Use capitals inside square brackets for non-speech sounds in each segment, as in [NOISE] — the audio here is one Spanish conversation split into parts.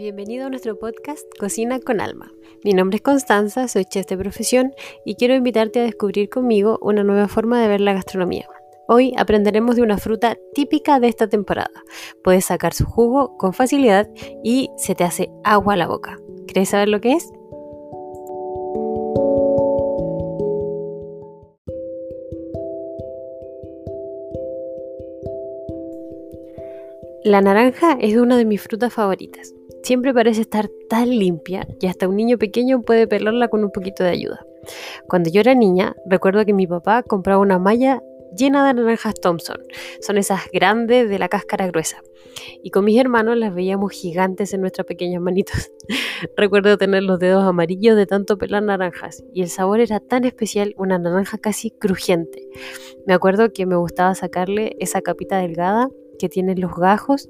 Bienvenido a nuestro podcast Cocina con Alma. Mi nombre es Constanza, soy chef de profesión y quiero invitarte a descubrir conmigo una nueva forma de ver la gastronomía. Hoy aprenderemos de una fruta típica de esta temporada. Puedes sacar su jugo con facilidad y se te hace agua a la boca. ¿Quieres saber lo que es? La naranja es una de mis frutas favoritas. Siempre parece estar tan limpia y hasta un niño pequeño puede pelarla con un poquito de ayuda. Cuando yo era niña, recuerdo que mi papá compraba una malla llena de naranjas Thompson. Son esas grandes de la cáscara gruesa. Y con mis hermanos las veíamos gigantes en nuestras pequeñas manitos. [LAUGHS] recuerdo tener los dedos amarillos de tanto pelar naranjas y el sabor era tan especial, una naranja casi crujiente. Me acuerdo que me gustaba sacarle esa capita delgada que tienen los gajos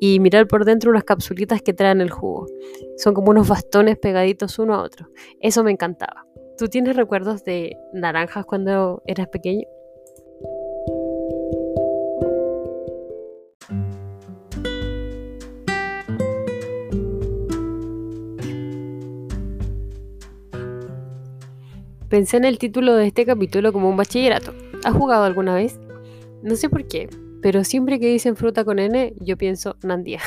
y mirar por dentro unas capsulitas que traen el jugo. Son como unos bastones pegaditos uno a otro. Eso me encantaba. ¿Tú tienes recuerdos de naranjas cuando eras pequeño? Pensé en el título de este capítulo como un bachillerato. ¿Has jugado alguna vez? No sé por qué, pero siempre que dicen fruta con N, yo pienso Nandía.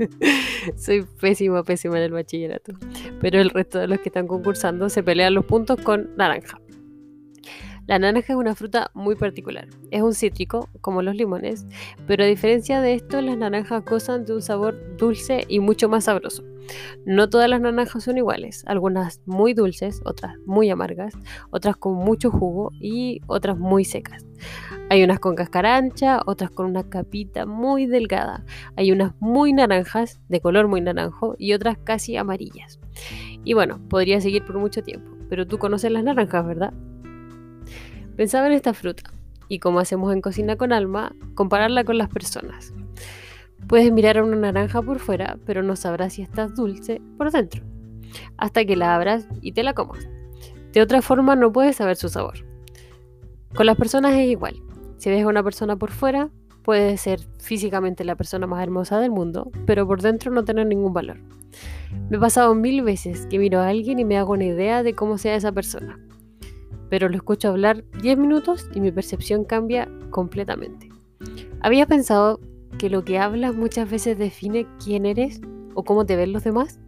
[LAUGHS] Soy pésima, pésima en el bachillerato. Pero el resto de los que están concursando se pelean los puntos con naranja. La naranja es una fruta muy particular. Es un cítrico, como los limones, pero a diferencia de esto, las naranjas gozan de un sabor dulce y mucho más sabroso. No todas las naranjas son iguales, algunas muy dulces, otras muy amargas, otras con mucho jugo y otras muy secas. Hay unas con cáscara ancha, otras con una capita muy delgada. Hay unas muy naranjas, de color muy naranjo, y otras casi amarillas. Y bueno, podría seguir por mucho tiempo, pero tú conoces las naranjas, ¿verdad? Pensaba en esta fruta y como hacemos en Cocina con Alma, compararla con las personas. Puedes mirar a una naranja por fuera, pero no sabrás si está dulce por dentro, hasta que la abras y te la comas. De otra forma no puedes saber su sabor. Con las personas es igual. Si ves a una persona por fuera, puede ser físicamente la persona más hermosa del mundo, pero por dentro no tener ningún valor. Me he pasado mil veces que miro a alguien y me hago una idea de cómo sea esa persona pero lo escucho hablar 10 minutos y mi percepción cambia completamente. ¿Habías pensado que lo que hablas muchas veces define quién eres o cómo te ven los demás?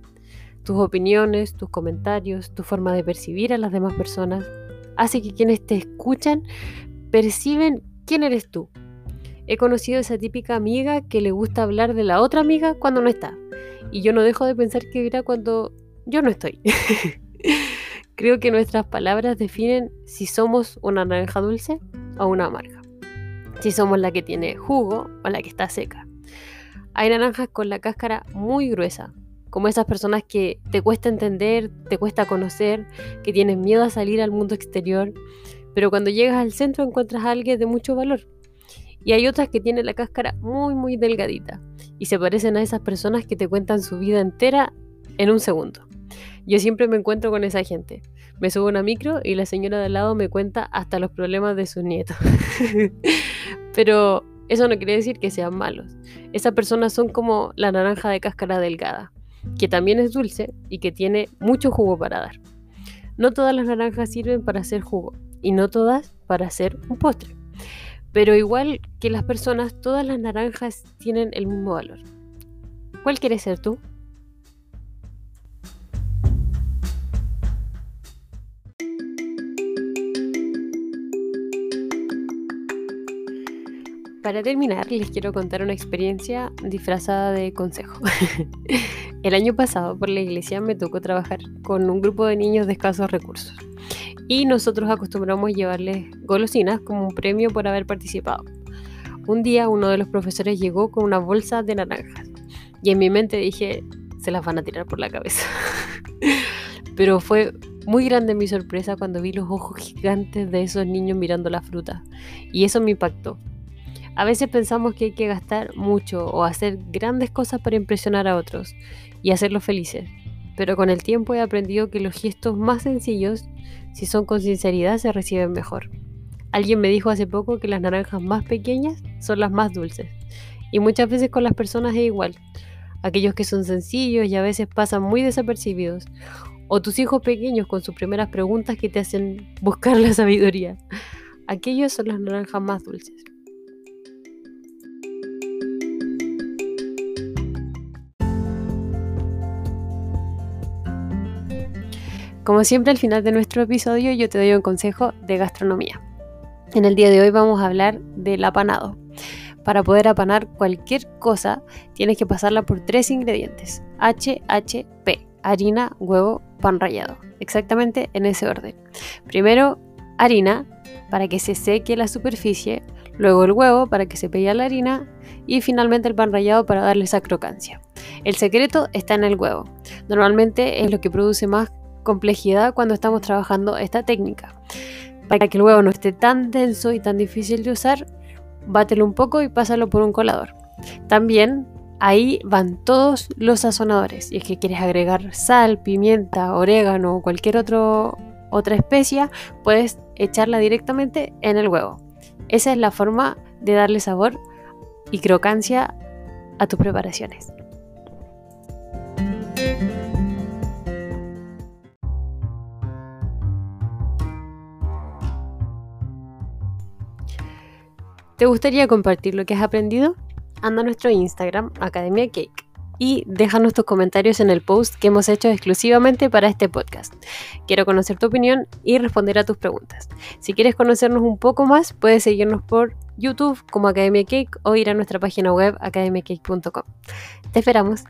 Tus opiniones, tus comentarios, tu forma de percibir a las demás personas hace que quienes te escuchan perciben quién eres tú. He conocido esa típica amiga que le gusta hablar de la otra amiga cuando no está. Y yo no dejo de pensar que dirá cuando yo no estoy. [LAUGHS] Creo que nuestras palabras definen si somos una naranja dulce o una amarga. Si somos la que tiene jugo o la que está seca. Hay naranjas con la cáscara muy gruesa, como esas personas que te cuesta entender, te cuesta conocer, que tienen miedo a salir al mundo exterior, pero cuando llegas al centro encuentras a alguien de mucho valor. Y hay otras que tienen la cáscara muy muy delgadita y se parecen a esas personas que te cuentan su vida entera en un segundo. Yo siempre me encuentro con esa gente. Me subo a una micro y la señora de al lado me cuenta hasta los problemas de sus nietos. [LAUGHS] Pero eso no quiere decir que sean malos. Esas personas son como la naranja de cáscara delgada, que también es dulce y que tiene mucho jugo para dar. No todas las naranjas sirven para hacer jugo y no todas para hacer un postre. Pero igual que las personas, todas las naranjas tienen el mismo valor. ¿Cuál quieres ser tú? Para terminar, les quiero contar una experiencia disfrazada de consejo. [LAUGHS] El año pasado por la iglesia me tocó trabajar con un grupo de niños de escasos recursos y nosotros acostumbramos llevarles golosinas como un premio por haber participado. Un día uno de los profesores llegó con una bolsa de naranjas y en mi mente dije, se las van a tirar por la cabeza. [LAUGHS] Pero fue muy grande mi sorpresa cuando vi los ojos gigantes de esos niños mirando la fruta y eso me impactó a veces pensamos que hay que gastar mucho o hacer grandes cosas para impresionar a otros y hacerlos felices, pero con el tiempo he aprendido que los gestos más sencillos, si son con sinceridad, se reciben mejor. Alguien me dijo hace poco que las naranjas más pequeñas son las más dulces, y muchas veces con las personas es igual. aquellos que son sencillos y a veces pasan muy desapercibidos, o tus hijos pequeños con sus primeras preguntas que te hacen buscar la sabiduría. Aquellos son las naranjas más dulces. Como siempre al final de nuestro episodio yo te doy un consejo de gastronomía. En el día de hoy vamos a hablar del apanado. Para poder apanar cualquier cosa tienes que pasarla por tres ingredientes. HHP, harina, huevo, pan rallado. Exactamente en ese orden. Primero harina para que se seque la superficie, luego el huevo para que se pegue la harina y finalmente el pan rallado para darle esa crocancia. El secreto está en el huevo. Normalmente es lo que produce más complejidad cuando estamos trabajando esta técnica. Para que el huevo no esté tan denso y tan difícil de usar, bátelo un poco y pásalo por un colador. También ahí van todos los sazonadores. Y es que quieres agregar sal, pimienta, orégano o cualquier otro, otra especia, puedes echarla directamente en el huevo. Esa es la forma de darle sabor y crocancia a tus preparaciones. ¿Te gustaría compartir lo que has aprendido? Anda a nuestro Instagram, Academia Cake, y déjanos tus comentarios en el post que hemos hecho exclusivamente para este podcast. Quiero conocer tu opinión y responder a tus preguntas. Si quieres conocernos un poco más, puedes seguirnos por YouTube como Academia Cake o ir a nuestra página web academiacake.com. Te esperamos.